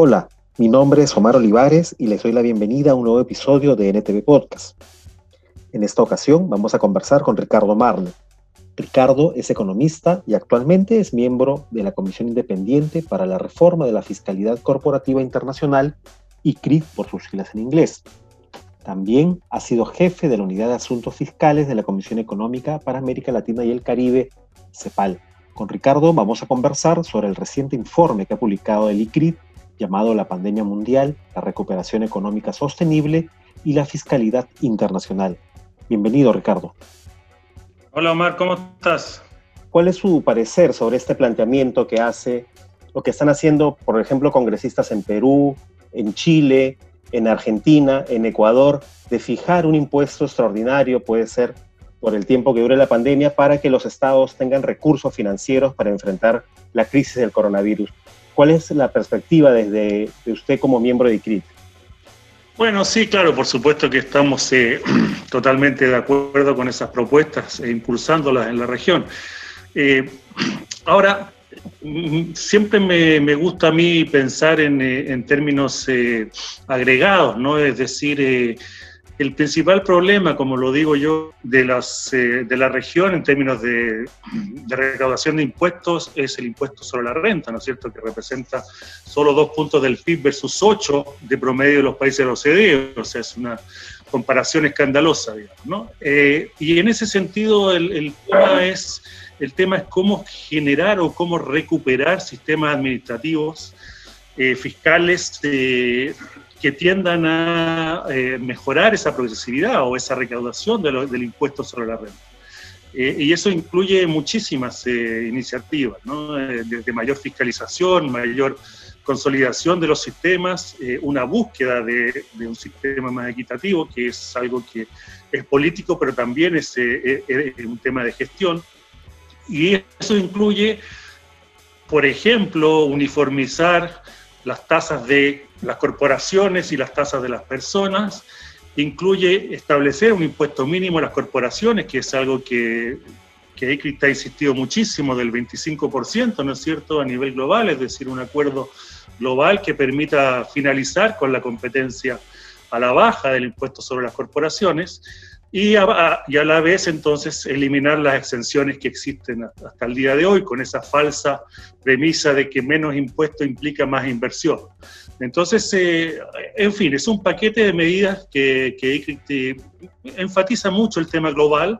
Hola, mi nombre es Omar Olivares y les doy la bienvenida a un nuevo episodio de NTV Podcast. En esta ocasión vamos a conversar con Ricardo Marne. Ricardo es economista y actualmente es miembro de la Comisión Independiente para la Reforma de la Fiscalidad Corporativa Internacional, ICRIT por sus siglas en inglés. También ha sido jefe de la Unidad de Asuntos Fiscales de la Comisión Económica para América Latina y el Caribe, CEPAL. Con Ricardo vamos a conversar sobre el reciente informe que ha publicado el ICRIT llamado La pandemia mundial, la recuperación económica sostenible y la fiscalidad internacional. Bienvenido, Ricardo. Hola, Omar, ¿cómo estás? ¿Cuál es su parecer sobre este planteamiento que hace, lo que están haciendo, por ejemplo, congresistas en Perú, en Chile, en Argentina, en Ecuador, de fijar un impuesto extraordinario, puede ser por el tiempo que dure la pandemia, para que los estados tengan recursos financieros para enfrentar la crisis del coronavirus? ¿Cuál es la perspectiva desde de usted como miembro de ICRIT? Bueno, sí, claro, por supuesto que estamos eh, totalmente de acuerdo con esas propuestas e impulsándolas en la región. Eh, ahora, mm, siempre me, gusta a mí pensar en, eh, en términos agregados, ¿no? Es decir, el principal problema, como lo digo yo, de, las, eh, de la región en términos de, recaudación de impuestos es el impuesto sobre la renta, ¿no es cierto?, que representa solo dos puntos del PIB versus ocho de promedio de los países de la OCDE, o sea, es una comparación escandalosa, digamos, ¿no? Eh, y en ese sentido el, tema es, cómo generar o cómo recuperar sistemas administrativos eh, fiscales que tiendan a eh, mejorar esa progresividad o esa recaudación del impuesto sobre la renta. Eh, y eso incluye muchísimas eh, iniciativas, ¿no? desde mayor fiscalización, mayor consolidación de los sistemas, una búsqueda de, un sistema más equitativo, que es algo que es político, pero también es, es un tema de gestión. Y eso incluye, por ejemplo, uniformizar las tasas de las corporaciones y las tasas de las personas, incluye establecer un impuesto mínimo a las corporaciones, que es algo que, que ECRIT ha insistido muchísimo, del 25%, ¿no es cierto?, a nivel global, es decir, un acuerdo global que permita finalizar con la competencia a la baja del impuesto sobre las corporaciones y a, y a, la vez entonces eliminar las exenciones que existen hasta el día de hoy con esa falsa premisa de que menos impuesto implica más inversión. Entonces, eh, en fin, es un paquete de medidas que, que, enfatiza mucho el tema global,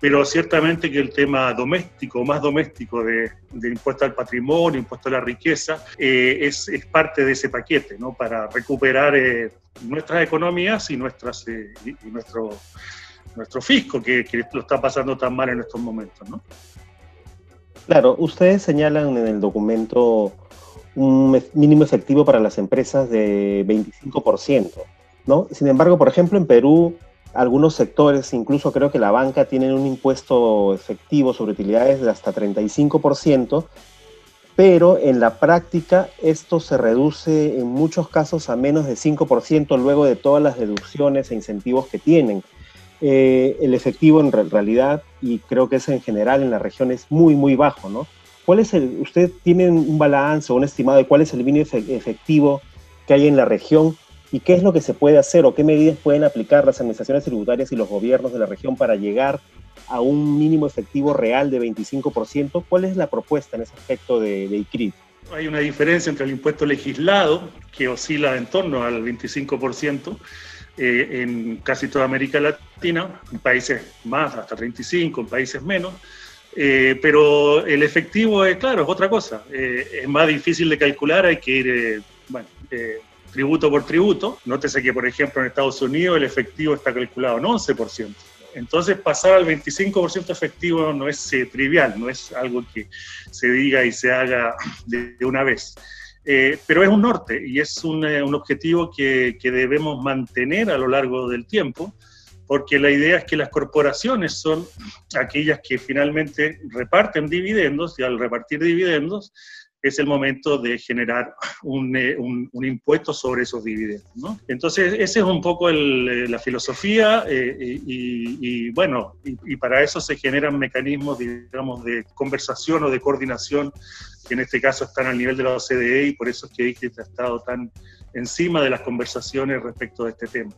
pero ciertamente que el tema doméstico, más doméstico de, impuesto al patrimonio, impuesto a la riqueza, eh, es, es, parte de ese paquete, ¿no? Para recuperar eh, nuestras economías y, nuestras, y nuestro nuestro fisco, que, lo está pasando tan mal en estos momentos, ¿no? Claro, ustedes señalan en el documento un mínimo efectivo para las empresas de 25%, ¿no? Sin embargo, por ejemplo, en Perú, algunos sectores, incluso creo que la banca, tienen un impuesto efectivo sobre utilidades de hasta 35%, pero en la práctica esto se reduce en muchos casos a menos de 5% luego de todas las deducciones e incentivos que tienen. Eh, el efectivo en realidad, y creo que es en general en la región, es muy, muy bajo, ¿no? ¿Cuál es el, usted tiene un balance o un estimado de cuál es el mínimo efectivo que hay en la región y qué es lo que se puede hacer o qué medidas pueden aplicar las administraciones tributarias y los gobiernos de la región para llegar a un mínimo efectivo real de 25%? ¿Cuál es la propuesta en ese aspecto de, de ICRIT? Hay una diferencia entre el impuesto legislado, que oscila en torno al 25%, eh, en casi toda América Latina, en países más, hasta 35, en países menos. Eh, pero el efectivo, es claro, es otra cosa. Eh, es más difícil de calcular, hay que ir, bueno, tributo por tributo. Nótese que, por ejemplo, en Estados Unidos el efectivo está calculado en 11%. Entonces, pasar al 25% efectivo no es trivial, no es algo que se diga y se haga de una vez. Eh, pero es un norte y es un, eh, un objetivo que, que, debemos mantener a lo largo del tiempo, porque la idea es que las corporaciones son aquellas que finalmente reparten dividendos y al repartir dividendos es el momento de generar un, eh, impuesto sobre esos dividendos. Entonces, esa es un poco eh, la filosofía eh, y, bueno, y, para eso se generan mecanismos, digamos, de conversación o de coordinación que en este caso están al nivel de la OCDE y por eso es que ICRIT ha estado tan encima de las conversaciones respecto de este tema.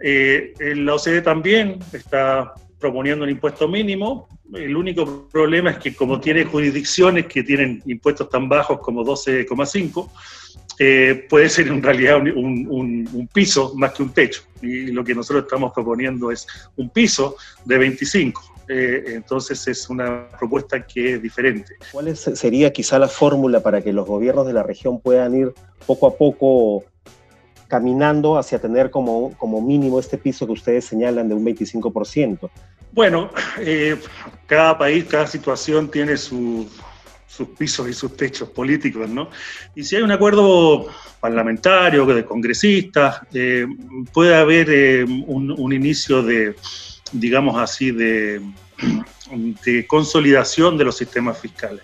La OCDE también está proponiendo un impuesto mínimo. El único problema es que como tiene jurisdicciones que tienen impuestos tan bajos como 12,5, eh, puede ser en realidad un, piso más que un techo. Y lo que nosotros estamos proponiendo es un piso de 25. Eh, entonces es una propuesta que es diferente. ¿Cuál sería quizá la fórmula para que los gobiernos de la región puedan ir poco a poco caminando hacia tener como, como mínimo este piso que ustedes señalan de un 25%? Bueno, eh, cada país, cada situación tiene sus pisos y sus techos políticos, ¿no? Y si hay un acuerdo parlamentario, de congresistas, eh, puede haber eh, un, inicio de, digamos así, de, de consolidación de los sistemas fiscales.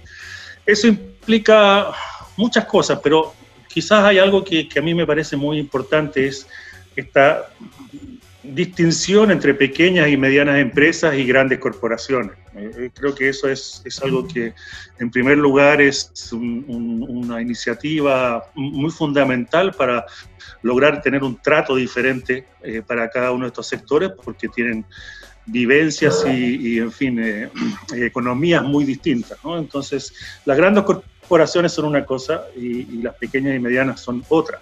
Eso implica muchas cosas, pero quizás hay algo que, a mí me parece muy importante, es esta distinción entre pequeñas y medianas empresas y grandes corporaciones. Eh, eh, creo que eso es, algo que, en primer lugar, es una iniciativa muy fundamental para lograr tener un trato diferente eh, para cada uno de estos sectores, porque tienen vivencias y, en fin, economías muy distintas. Entonces, las grandes corporaciones son una cosa y, las pequeñas y medianas son otra.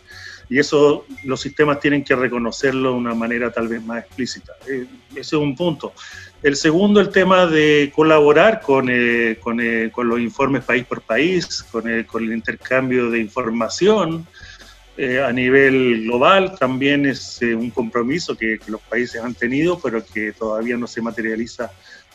Y eso los sistemas tienen que reconocerlo de una manera tal vez más explícita. Eh, ese es un punto. El segundo, el tema de colaborar con, eh, con, eh, con los informes país por país, con, con el intercambio de información a nivel global, también es un compromiso que, que, los países han tenido, pero que todavía no se materializa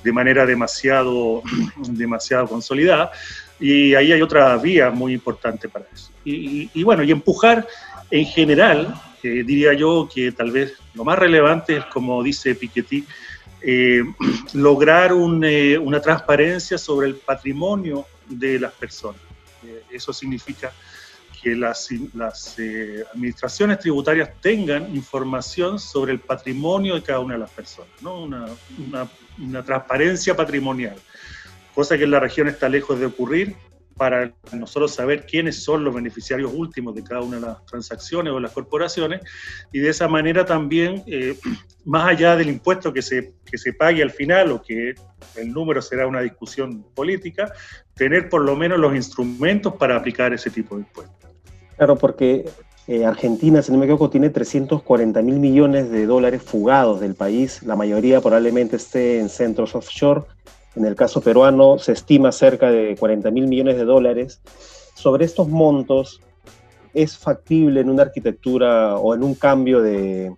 de manera demasiado, demasiado consolidada. Y ahí hay otra vía muy importante para eso. Y, bueno, y empujar en general, eh, diría yo que tal vez lo más relevante es, como dice Piketty, eh, lograr eh, una transparencia sobre el patrimonio de las personas. eso significa que las, las administraciones tributarias tengan información sobre el patrimonio de cada una de las personas, ¿no? una, una, una transparencia patrimonial cosa que en la región está lejos de ocurrir, para nosotros saber quiénes son los beneficiarios últimos de cada una de las transacciones o las corporaciones, y de esa manera también, eh, más allá del impuesto que se, que se pague al final o que el número será una discusión política, tener por lo menos los instrumentos para aplicar ese tipo de impuestos. Claro, porque eh, Argentina, si no me equivoco, tiene 340 mil millones de dólares fugados del país, la mayoría probablemente esté en centros offshore en el caso peruano se estima cerca de 40 mil millones de dólares. Sobre estos montos, ¿es factible en una arquitectura o en un cambio de,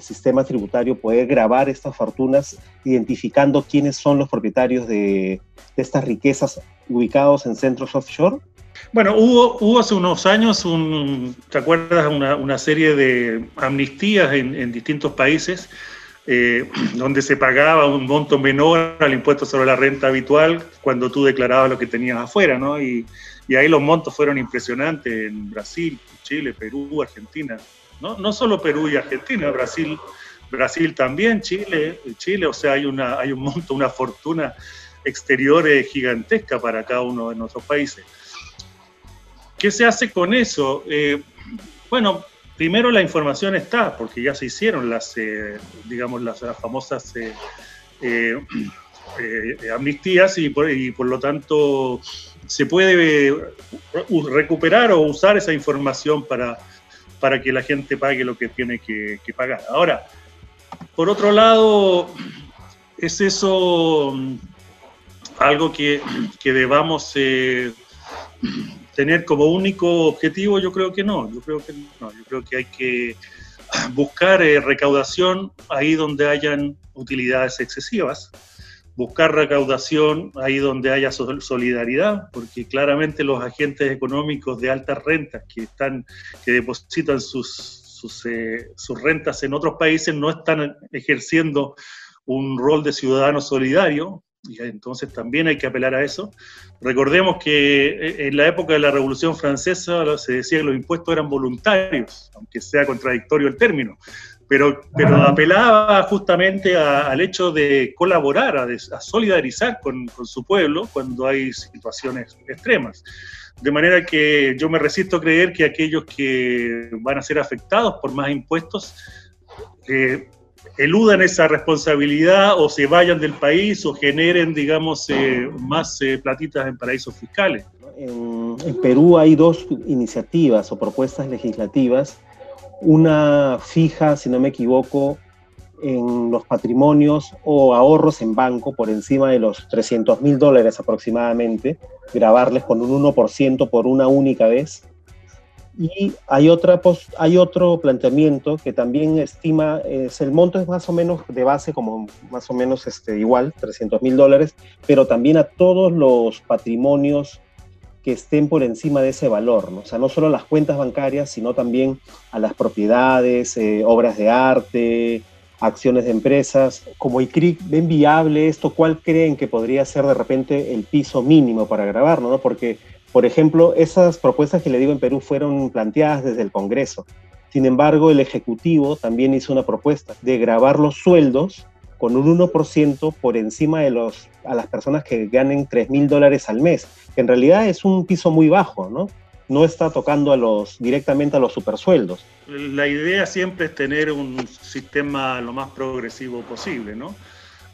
sistema tributario poder grabar estas fortunas identificando quiénes son los propietarios de, estas riquezas ubicados en centros offshore? Bueno, hubo, hubo hace unos años, un, ¿te acuerdas? Una, serie de amnistías en, en distintos países eh, donde se pagaba un monto menor al impuesto sobre la renta habitual cuando tú declarabas lo que tenías afuera, ¿no? Y, ahí los montos fueron impresionantes en Brasil, Chile, Perú, Argentina. No, no solo Perú y Argentina, Brasil, Brasil también, Chile, Chile, o sea, hay, una, hay un monto, una fortuna exterior gigantesca para cada uno de nuestros países. ¿Qué se hace con eso? Eh, bueno, primero la información está, porque ya se hicieron las, eh, digamos, las, famosas eh, amnistías y por, lo tanto se puede recuperar o usar esa información para, para que la gente pague lo que tiene que, pagar. Ahora, por otro lado, ¿es eso mm, algo que debamos tener como único objetivo, yo creo que no, yo creo que no, yo creo que hay que buscar eh, recaudación ahí donde hayan utilidades excesivas, buscar recaudación ahí donde haya solidaridad, porque claramente los agentes económicos de altas rentas que están, que depositan sus, sus, eh, sus rentas en otros países no están ejerciendo un rol de ciudadano solidario, y entonces también hay que apelar a eso. Recordemos que eh, en la época de la Revolución Francesa se decía que los impuestos eran voluntarios, aunque sea contradictorio el término, pero, pero apelaba justamente al hecho de colaborar, a, solidarizar con, con, su pueblo cuando hay situaciones extremas. De manera que yo me resisto a creer que aquellos que van a ser afectados por más impuestos eh, eludan esa responsabilidad o se vayan del país o generen, digamos, eh, más eh, platitas en paraísos fiscales. En, en, Perú hay dos iniciativas o propuestas legislativas. Una fija, si no me equivoco, en los patrimonios o ahorros en banco por encima de los 300 mil dólares aproximadamente, grabarles con un 1% por una única vez y hay, otra, hay otro planteamiento que también estima, es, el monto es más o menos de base, como más o menos este, igual, 300 mil dólares, pero también a todos los patrimonios que estén por encima de ese valor, ¿no? o sea, no solo las cuentas bancarias, sino también a las propiedades, eh, obras de arte, acciones de empresas. Como ICRIC, ¿ven viable esto? ¿Cuál creen que podría ser de repente el piso mínimo para grabarlo? ¿no? Porque por ejemplo, esas propuestas que le digo en Perú fueron planteadas desde el Congreso. Sin embargo, el Ejecutivo también hizo una propuesta de grabar los sueldos con un 1% por encima de los, a las personas que ganen 3 mil dólares al mes, que en realidad es un piso muy bajo, ¿no? No está tocando a los, directamente a los supersueldos. La idea siempre es tener un sistema lo más progresivo posible, ¿no?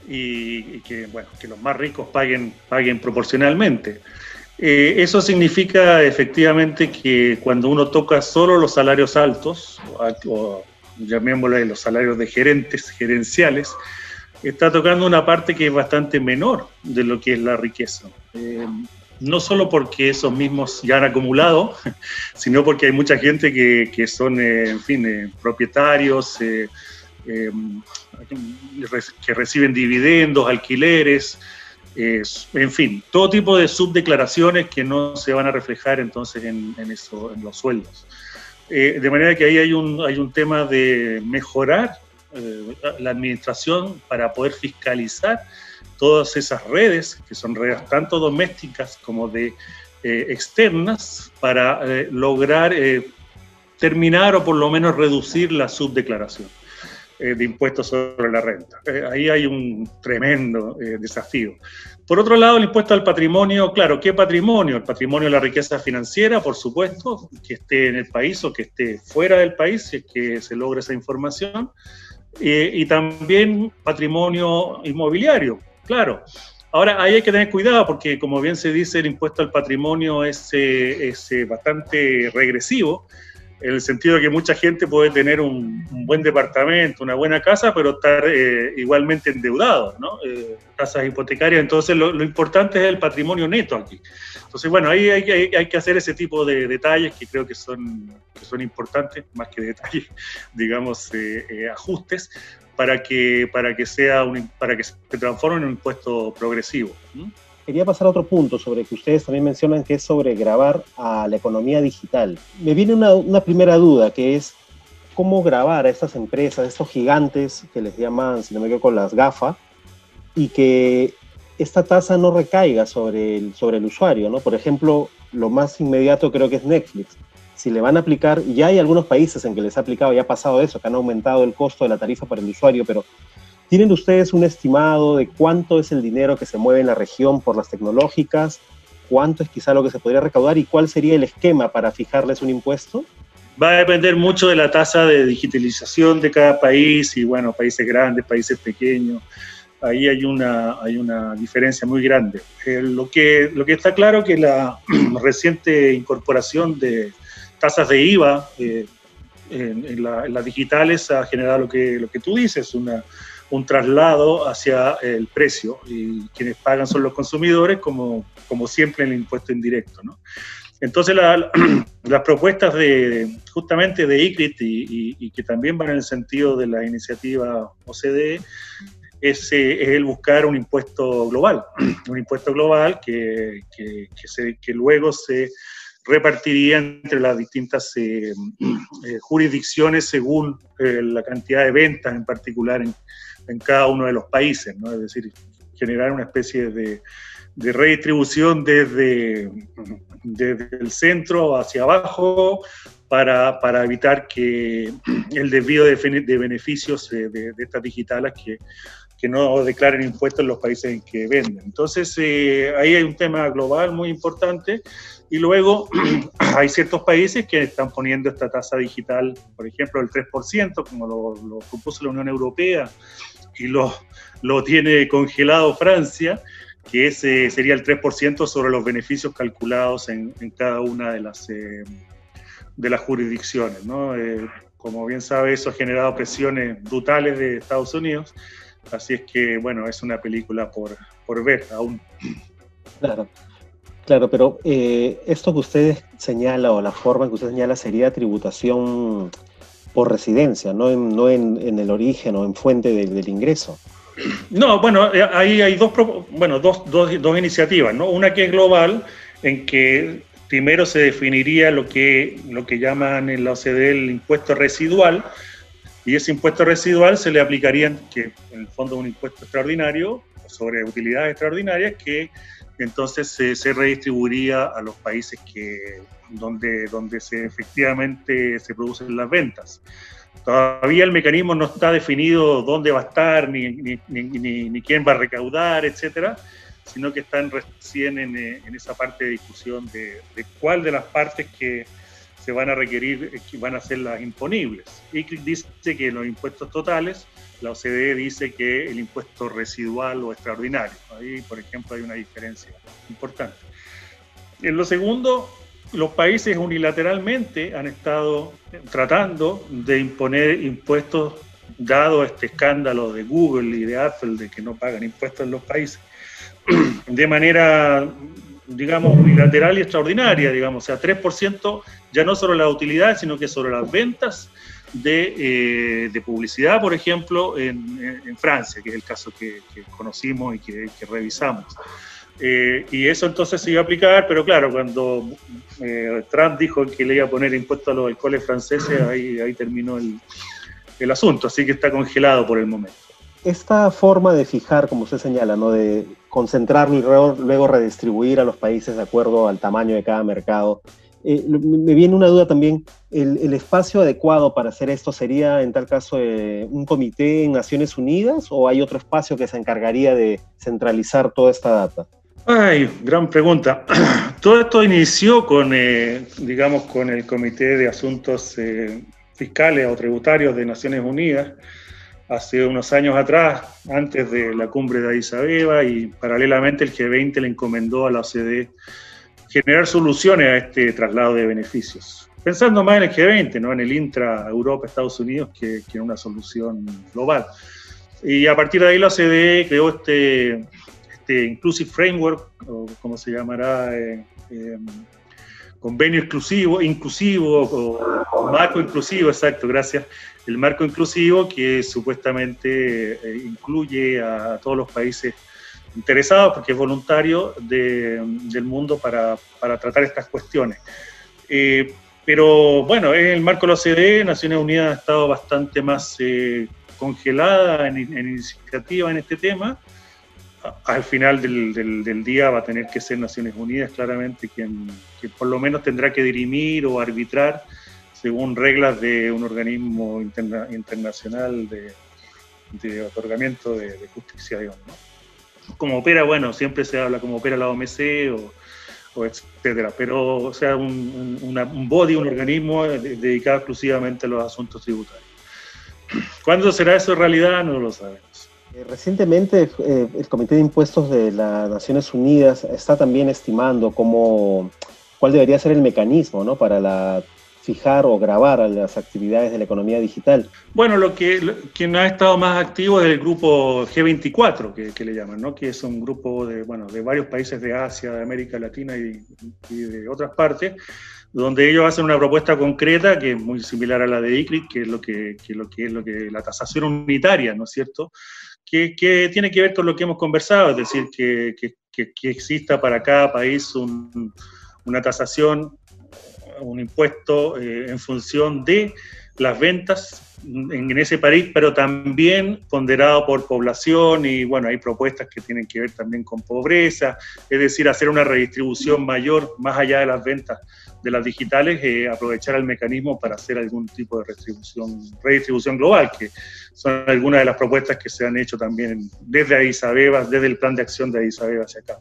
Y, y que, bueno, que los más ricos paguen, paguen proporcionalmente. Eh, eso significa efectivamente que cuando uno toca solo los salarios altos, o, llamémosle los salarios de gerentes, gerenciales, está tocando una parte que es bastante menor de lo que es la riqueza. Eh, no solo porque esos mismos ya han acumulado, sino porque hay mucha gente que, que son, eh, en fin, propietarios, que reciben dividendos, alquileres, en fin, todo tipo de subdeclaraciones que no se van a reflejar entonces en, eso, en los sueldos. Eh, de manera que ahí hay un, hay un tema de mejorar eh, la administración para poder fiscalizar todas esas redes, que son redes tanto domésticas como de eh, externas, para lograr terminar o por lo menos reducir la subdeclaración de impuestos sobre la renta. ahí hay un tremendo desafío. Por otro lado, el impuesto al patrimonio, claro, ¿qué patrimonio? El patrimonio de la riqueza financiera, por supuesto, que esté en el país o que esté fuera del país, si es que se logra esa información. Eh, y también patrimonio inmobiliario, claro. Ahora, ahí hay que tener cuidado porque, como bien se dice, el impuesto al patrimonio es, eh, es eh, bastante regresivo en el sentido de que mucha gente puede tener un, buen departamento, una buena casa, pero estar eh, igualmente endeudado, ¿no? Eh, casas hipotecarias. Entonces, lo, importante es el patrimonio neto aquí. Entonces, bueno, ahí hay, que hacer ese tipo de detalles que creo que son, importantes, más que detalles, digamos, eh, ajustes, para que, para, que sea un, para que se transforme en un impuesto progresivo quería pasar a otro punto sobre que ustedes también mencionan que es sobre grabar a la economía digital. Me viene una, primera duda que es cómo grabar a estas empresas, estos gigantes que les llaman, si no me equivoco, las GAFA, y que esta tasa no recaiga sobre el, sobre el usuario, ¿no? Por ejemplo, lo más inmediato creo que es Netflix. Si le van a aplicar, ya hay algunos países en que les ha aplicado, ya ha pasado eso, que han aumentado el costo de la tarifa para el usuario, pero ¿Tienen ustedes un estimado de cuánto es el dinero que se mueve en la región por las tecnológicas? ¿Cuánto es quizá lo que se podría recaudar y cuál sería el esquema para fijarles un impuesto? Va a depender mucho de la tasa de digitalización de cada país y, bueno, países grandes, países pequeños. Ahí hay una, hay una diferencia muy grande. Eh, lo, que, lo que está claro que la reciente incorporación de tasas de IVA eh, en, las digitales ha generado lo que, lo que tú dices, una, un traslado hacia el precio y quienes pagan son los consumidores, como, como siempre en el impuesto indirecto. ¿no? Entonces, las propuestas de justamente de ICRIT y, que también van en el sentido de la iniciativa OCDE es, es el buscar un impuesto global, un impuesto global que, que, se, que luego se repartiría entre las distintas eh, eh, jurisdicciones según eh, la cantidad de ventas en particular en, en cada uno de los países, ¿no? Es decir, generar una especie de, redistribución desde, el centro hacia abajo para, evitar que el desvío de, beneficios de, estas digitales que, que, no declaren impuestos en los países en que venden. Entonces, eh, ahí hay un tema global muy importante y luego hay ciertos países que están poniendo esta tasa digital, por ejemplo, el 3%, como lo, propuso la Unión Europea, y lo, lo tiene congelado Francia, que ese sería el 3% sobre los beneficios calculados en, cada una de las, eh, de las jurisdicciones. ¿no? Eh, como bien sabe, eso ha generado presiones brutales de Estados Unidos, así es que, bueno, es una película por, por ver aún. Claro. Claro, pero eh, esto que usted señala o la forma que usted señala sería tributación por residencia, no en, no en, el origen o en fuente del, ingreso. No, bueno, eh, ahí hay dos, bueno, dos, dos, dos, iniciativas, ¿no? Una que es global, en que primero se definiría lo que, lo que llaman en la OCDE el impuesto residual, y ese impuesto residual se le aplicaría, que en el fondo un impuesto extraordinario sobre utilidades extraordinarias que entonces se redistribuiría a los países que, donde, donde se, efectivamente se producen las ventas. Todavía el mecanismo no está definido dónde va a estar, ni, ni, ni, ni quién va a recaudar, etcétera, sino que están recién en, en esa parte de discusión de, de, cuál de las partes que se van a requerir que van a ser las imponibles. Y dice que los impuestos totales la OCDE dice que el impuesto residual o extraordinario. Ahí, por ejemplo, hay una diferencia importante. En lo segundo, los países unilateralmente han estado tratando de imponer impuestos, dado este escándalo de Google y de Apple de que no pagan impuestos en los países, de manera, digamos, unilateral y extraordinaria, digamos, o sea, 3% ya no sobre la utilidad, sino que sobre las ventas de, eh, publicidad, por ejemplo, en, Francia, que es el caso que, conocimos y que, revisamos. Eh, y eso entonces se iba a aplicar, pero claro, cuando eh, Trump dijo que le iba a poner impuesto a los alcoholes franceses, ahí, ahí terminó el, el asunto, así que está congelado por el momento. Esta forma de fijar, como usted señala, ¿no? de concentrar y luego redistribuir a los países de acuerdo al tamaño de cada mercado, eh, me viene una duda también, ¿el, espacio adecuado para hacer esto sería en tal caso eh, un comité en Naciones Unidas o hay otro espacio que se encargaría de centralizar toda esta data? Ay, gran pregunta. Todo esto inició con, eh, digamos, con el Comité de Asuntos Fiscales o Tributarios de Naciones Unidas hace unos años atrás, antes de la cumbre de Addis Abeba y paralelamente el G20 le encomendó a la OCDE generar soluciones a este traslado de beneficios. Pensando más en el G20, ¿no? en el intra Europa-Estados Unidos, que, en una solución global. Y a partir de ahí la OCDE creó este, este Inclusive Framework, o como se llamará, eh, eh, convenio exclusivo, inclusivo, o marco inclusivo, exacto, gracias. El marco inclusivo que supuestamente eh, incluye a todos los países interesados, porque es voluntario del mundo para, para, tratar estas cuestiones. Eh, pero bueno, en el marco de la OCDE, Naciones Unidas ha estado bastante más eh, congelada en, iniciativa en este tema. Al final del, día va a tener que ser Naciones Unidas claramente quien, por lo menos tendrá que dirimir o arbitrar según reglas de un organismo internacional de, de otorgamiento de, justicia, digamos. ¿no? Como opera, bueno, siempre se habla como opera la OMC o, etcétera, pero o sea, un, un, body, un organismo dedicado exclusivamente a los asuntos tributarios. ¿Cuándo será eso realidad? No lo sabemos. Eh, recientemente eh, el Comité de Impuestos de las Naciones Unidas está también estimando cómo, cuál debería ser el mecanismo ¿no? para la fijar o grabar a las actividades de la economía digital? Bueno, lo que quien ha estado más activo es el grupo G24, que, le llaman, ¿no? que es un grupo de, bueno, de varios países de Asia, de América Latina y, de otras partes, donde ellos hacen una propuesta concreta que es muy similar a la de ICRIC, que es lo que, lo que es lo que la tasación unitaria, ¿no es cierto? Que, que, tiene que ver con lo que hemos conversado, es decir, que, que exista para cada país un, una tasación un impuesto eh, en función de las ventas en, ese país, pero también ponderado por población y bueno, hay propuestas que tienen que ver también con pobreza, es decir, hacer una redistribución mayor más allá de las ventas de las digitales, eh, aprovechar el mecanismo para hacer algún tipo de redistribución, redistribución global, que son algunas de las propuestas que se han hecho también desde Addis Abeba, desde el plan de acción de Addis Abeba hacia acá.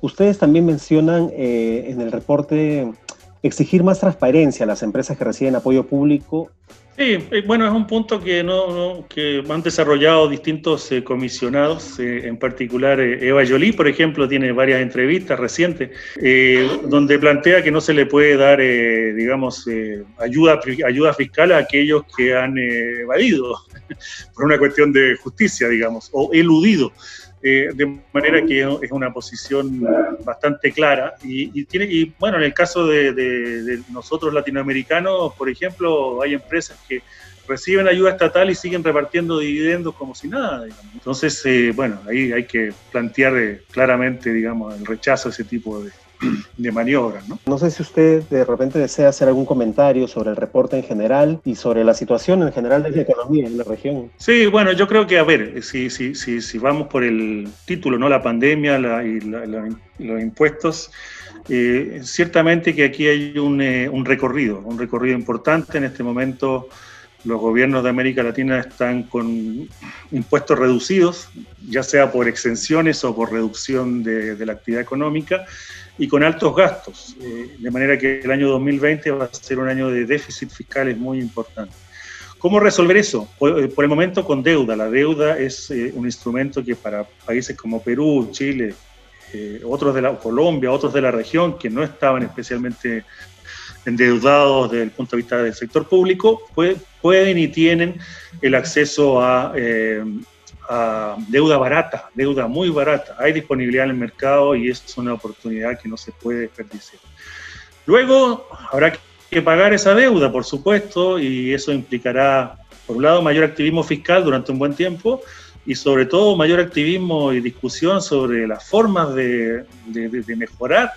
Ustedes también mencionan eh, en el reporte exigir más transparencia a las empresas que reciben apoyo público Sí, eh, bueno, es un punto que, no, que han desarrollado distintos eh, comisionados, eh, en particular Eva Jolie, por ejemplo, tiene varias entrevistas recientes, donde plantea que no se le puede dar, digamos, ayuda, ayuda fiscal a aquellos que han evadido por una cuestión de justicia, digamos, o eludido. Eh, de manera que es una posición bastante clara. Y, tiene, y bueno, en el caso de, nosotros latinoamericanos, por ejemplo, hay empresas que reciben ayuda estatal y siguen repartiendo dividendos como si nada. Entonces, eh, bueno, ahí hay que plantear eh, claramente, digamos, el rechazo a ese tipo de, de maniobras. ¿no? no sé si usted de repente desea hacer algún comentario sobre el reporte en general y sobre la situación en general de la economía en la región. Sí, bueno, yo creo que, a ver, si, si, si, si vamos por el título, ¿no? La pandemia y los impuestos. Eh, ciertamente que aquí hay un, eh, un recorrido, un recorrido importante. En este momento los gobiernos de América Latina están con impuestos reducidos, ya sea por exenciones o por reducción de, de la actividad económica, y con altos gastos, eh, de manera que el año 2020 va a ser un año de déficit fiscal muy importante. ¿Cómo resolver eso? Por, eh, el momento con deuda. La deuda es eh, un instrumento que para países como Perú, Chile, otros de la Colombia, otros de la región que no estaban especialmente endeudados desde el punto de vista del sector público, pueden y tienen el acceso a, deuda barata, deuda muy barata. Hay disponibilidad en el mercado y es una oportunidad que no se puede desperdiciar. Luego habrá que pagar esa deuda, por supuesto, y eso implicará, por un lado, mayor activismo fiscal durante un buen tiempo y sobre todo mayor activismo y discusión sobre las formas de, mejorar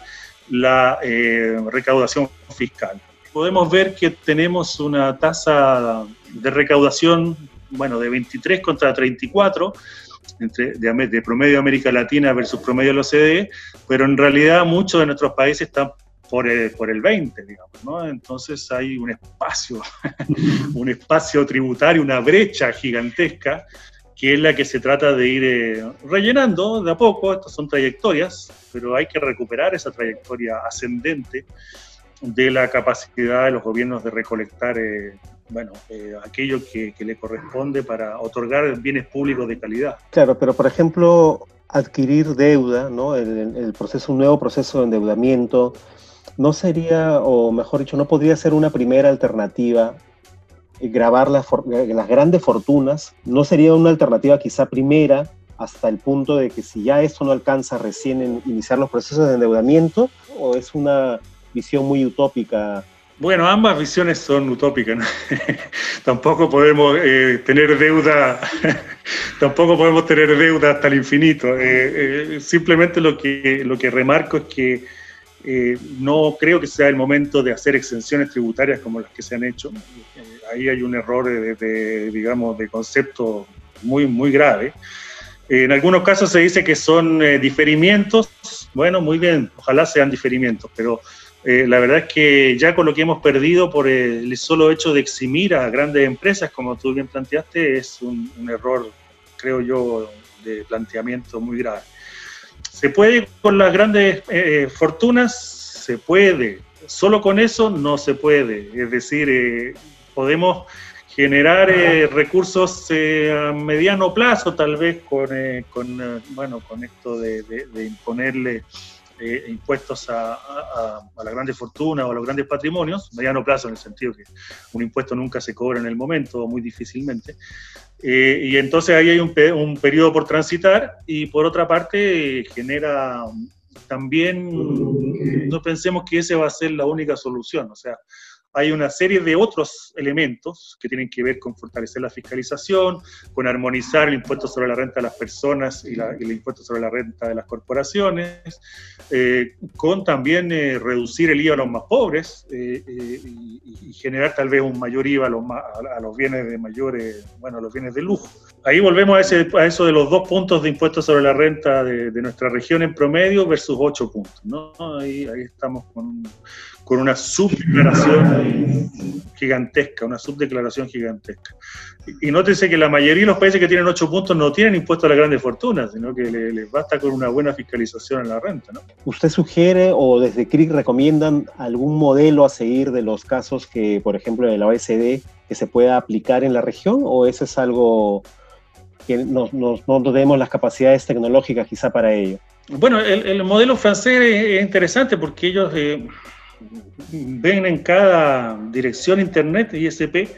la eh, recaudación fiscal. Podemos ver que tenemos una tasa de recaudación bueno, de 23 contra 34, entre, de, promedio de América Latina versus promedio de la OCDE, pero en realidad muchos de nuestros países están por el, por el 20, digamos, ¿no? Entonces hay un espacio, un espacio tributario, una brecha gigantesca, que es la que se trata de ir eh, rellenando de a poco, estas son trayectorias, pero hay que recuperar esa trayectoria ascendente de la capacidad de los gobiernos de recolectar eh, bueno, eh, aquello que, le corresponde para otorgar bienes públicos de calidad. Claro, pero por ejemplo, adquirir deuda, ¿no? El, proceso, un nuevo proceso de endeudamiento, no sería, o mejor dicho, no podría ser una primera alternativa eh, grabar las, las grandes fortunas, no sería una alternativa quizá primera hasta el punto de que si ya esto no alcanza recién en iniciar los procesos de endeudamiento, o es una visión muy utópica bueno, ambas visiones son utópicas. tampoco podemos eh, tener deuda, tampoco podemos tener deuda hasta el infinito. Eh, eh, simplemente lo que lo que remarco es que no creo que sea el momento de hacer exenciones tributarias como las que se han hecho. ahí hay un error de, digamos, de concepto muy muy grave. En algunos casos se dice que son diferimientos. Bueno, muy bien, ojalá sean diferimientos, pero eh, la verdad es que ya con lo que hemos perdido por el solo hecho de eximir a grandes empresas, como tú bien planteaste, es un, error, creo yo, de planteamiento muy grave. ¿Se puede con las grandes eh, fortunas? Se puede. Solo con eso no se puede. Es decir, eh, podemos generar recursos a mediano plazo, tal vez con, con bueno, con esto de imponerle eh, impuestos a, a, las grandes fortunas o a los grandes patrimonios, mediano plazo en el sentido que un impuesto nunca se cobra en el momento o muy difícilmente. Eh, y entonces ahí hay un, un, periodo por transitar y por otra parte genera también, no pensemos que esa va a ser la única solución, o sea, hay una serie de otros elementos que tienen que ver con fortalecer la fiscalización, con armonizar el impuesto sobre la renta de las personas y, el impuesto sobre la renta de las corporaciones, eh, con también eh, reducir el IVA a los más pobres eh, y, generar tal vez un mayor IVA a los, a, los bienes de mayores, bueno, a los bienes de lujo. Ahí volvemos a, ese, eso de los dos puntos de impuesto sobre la renta de, nuestra región en promedio versus ocho puntos. ¿no? Ahí, estamos con, una subdeclaración gigantesca, una subdeclaración gigantesca. Y, nótese que la mayoría de los países que tienen ocho puntos no tienen impuesto a las grandes fortunas, sino que les, basta con una buena fiscalización en la renta. ¿no? ¿Usted sugiere o desde CRIC recomiendan algún modelo a seguir de los casos que, por ejemplo, de la OSD, que se pueda aplicar en la región o eso es algo que no, tenemos las capacidades tecnológicas quizá para ello? Bueno, el, modelo francés es interesante porque ellos... Eh, ven en cada dirección internet ISP, eh,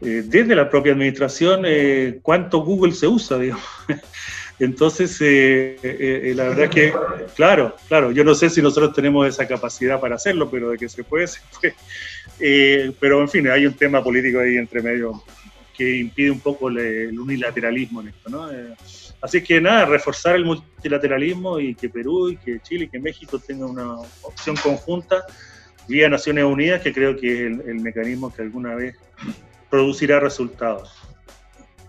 desde la propia administración, eh, cuánto Google se usa, digamos. Entonces, eh, la verdad que, claro, claro, yo no sé si nosotros tenemos esa capacidad para hacerlo, pero de que se puede, se puede. pero, en fin, hay un tema político ahí entre medio que impide un poco el, unilateralismo en esto, ¿no? así que nada, reforzar el multilateralismo y que Perú y que Chile y que México tengan una opción conjunta vía Naciones Unidas, que creo que es el, mecanismo que alguna vez producirá resultados.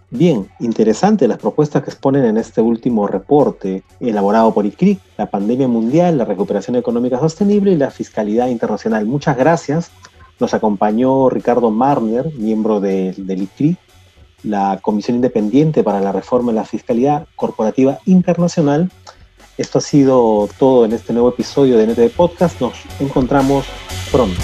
Bien, interesante las propuestas que exponen en este último reporte elaborado por ICRIC, la pandemia mundial, la recuperación económica sostenible y la fiscalidad internacional. Muchas gracias. Nos acompañó Ricardo Marner, miembro del ICRIC, la Comisión Independiente para la Reforma de la Fiscalidad Corporativa Internacional, esto ha sido todo en este nuevo episodio de NTV Podcast. Nos encontramos pronto.